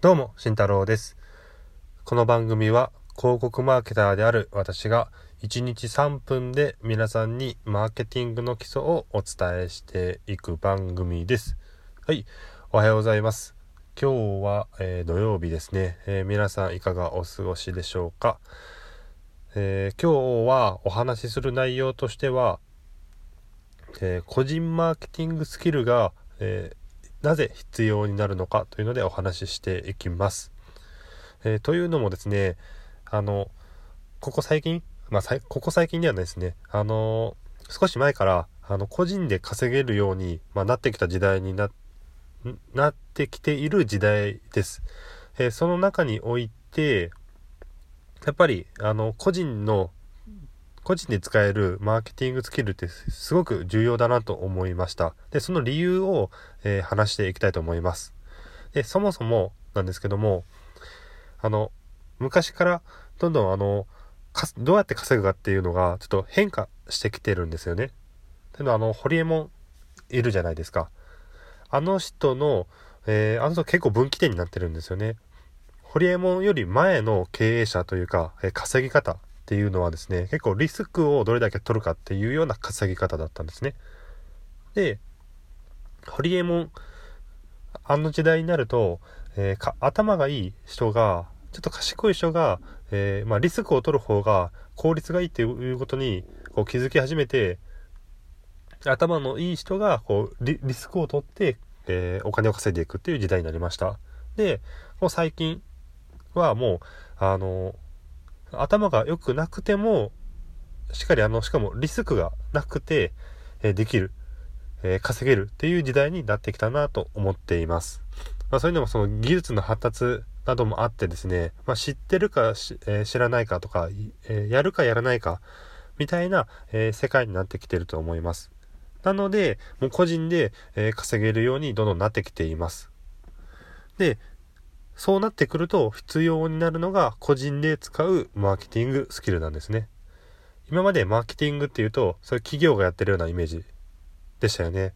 どうも、慎太郎です。この番組は広告マーケターである私が1日3分で皆さんにマーケティングの基礎をお伝えしていく番組です。はい、おはようございます。今日は、えー土曜日ですね、えー皆さんいかがお過ごしでしょうか、えー今日はお話しする内容としては、えー個人マーケティングスキルが、えーなぜ必要になるのかというのでお話ししていきます。えーというのもですね、あの、ここ最近、まあ、ここ最近ではないですね、あの少し前から、あの、個人で稼げるように、まあ、なってきた時代にな、なってきている時代です。えーその中において、やっぱり、あの、個人の個人で使えるマーケティングスキルってすごく重要だなと思いました。で、その理由を、えー話していきたいと思います。で、そもそもなんですけども、あの、昔からどんどんあの、どうやって稼ぐかっていうのがちょっと変化してきてるんですよね。というのはあの、ホリエモンいるじゃないですか。あの人の、えーあの人結構分岐点になってるんですよね。ホリエモンより前の経営者というか、えー稼ぎ方っていうのはですね、結構リスクをどれだけ取るかっていうような稼ぎ方だったんですね。で、ホリエモン、あの時代になると、えー頭がいい人が、ちょっと賢い人が、えーまあ、リスクを取る方が効率がいいっていうことにこう気づき始めて、頭のいい人がこうリスクを取って、えーお金を稼いでいくっていう時代になりました。で、もう最近はもう、あの、頭が良くなくても、しっかりあの、しかもリスクがなくて、えできる、え稼げるっていう時代になってきたなと思っています。まあそういうのもその技術の発達などもあってですね、まあ知ってるか、え知らないかとか、えやるかやらないか、みたいな、え世界になってきてると思います。なので、もう個人で、え稼げるようにどんどんなってきています。で、そうなってくると必要になるのが個人で使うマーケティングスキルなんですね。今までマーケティングっていうと、そういう企業がやってるようなイメージでしたよね。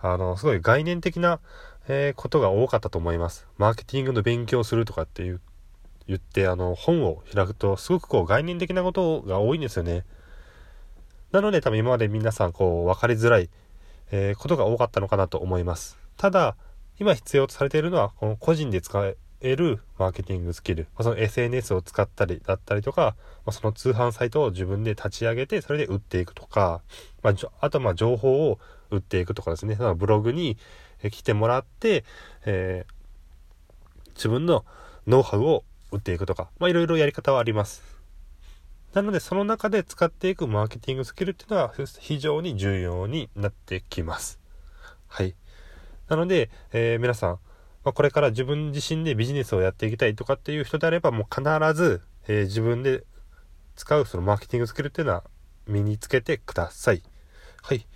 あの、すごい概念的な、えーことが多かったと思います。マーケティングの勉強するとかっていう言って、あの、本を開くと、すごくこう概念的なことが多いんですよね。なので多分今まで皆さんこう分かりづらい、えーことが多かったのかなと思います。ただ、今必要とされているのは、この個人で使え得るマーケティングスキル。まあその SNS を使ったりだったりとか、まあ、その通販サイトを自分で立ち上げて、それで売っていくとか、まあ、あとま情報を売っていくとかですね、そのブログに来てもらって、えー自分のノウハウを売っていくとか、まあいろいろやり方はあります。なので、その中で使っていくマーケティングスキルっていうのは非常に重要になってきます。はい。なので、えー皆さん、まあ、これから自分自身でビジネスをやっていきたいとかっていう人であれば、もう必ず、えー自分で使うそのマーケティングスキルっていうのは身につけてください。はい。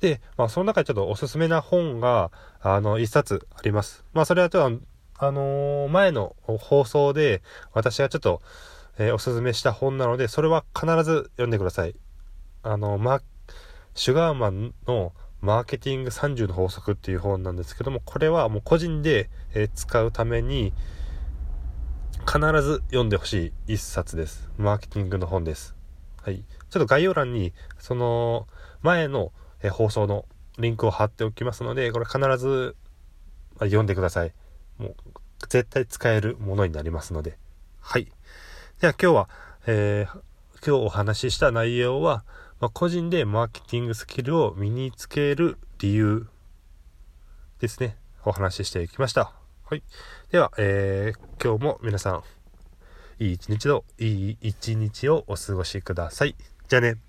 で、まあ、その中でちょっとおすすめな本が、あの、一冊あります。まあ、それはちょっと、あのー前の放送で、私がちょっと、えーおすすめした本なので、それは必ず読んでください。あの、ま、シュガーマンのマーケティング30の法則っていう本なんですけども、これはもう個人で、え使うために、必ず読んでほしい一冊です。マーケティングの本です。はい。ちょっと概要欄に、その、前の、え放送のリンクを貼っておきますので、これ必ず、ま読んでください。もう、絶対使えるものになりますので。はい。では今日は、えー今日お話しした内容は、まあ、個人でマーケティングスキルを身につける理由ですね。お話ししていきました。はい。では、えー今日も皆さん、いい一日を、いい一日をお過ごしください。じゃあね。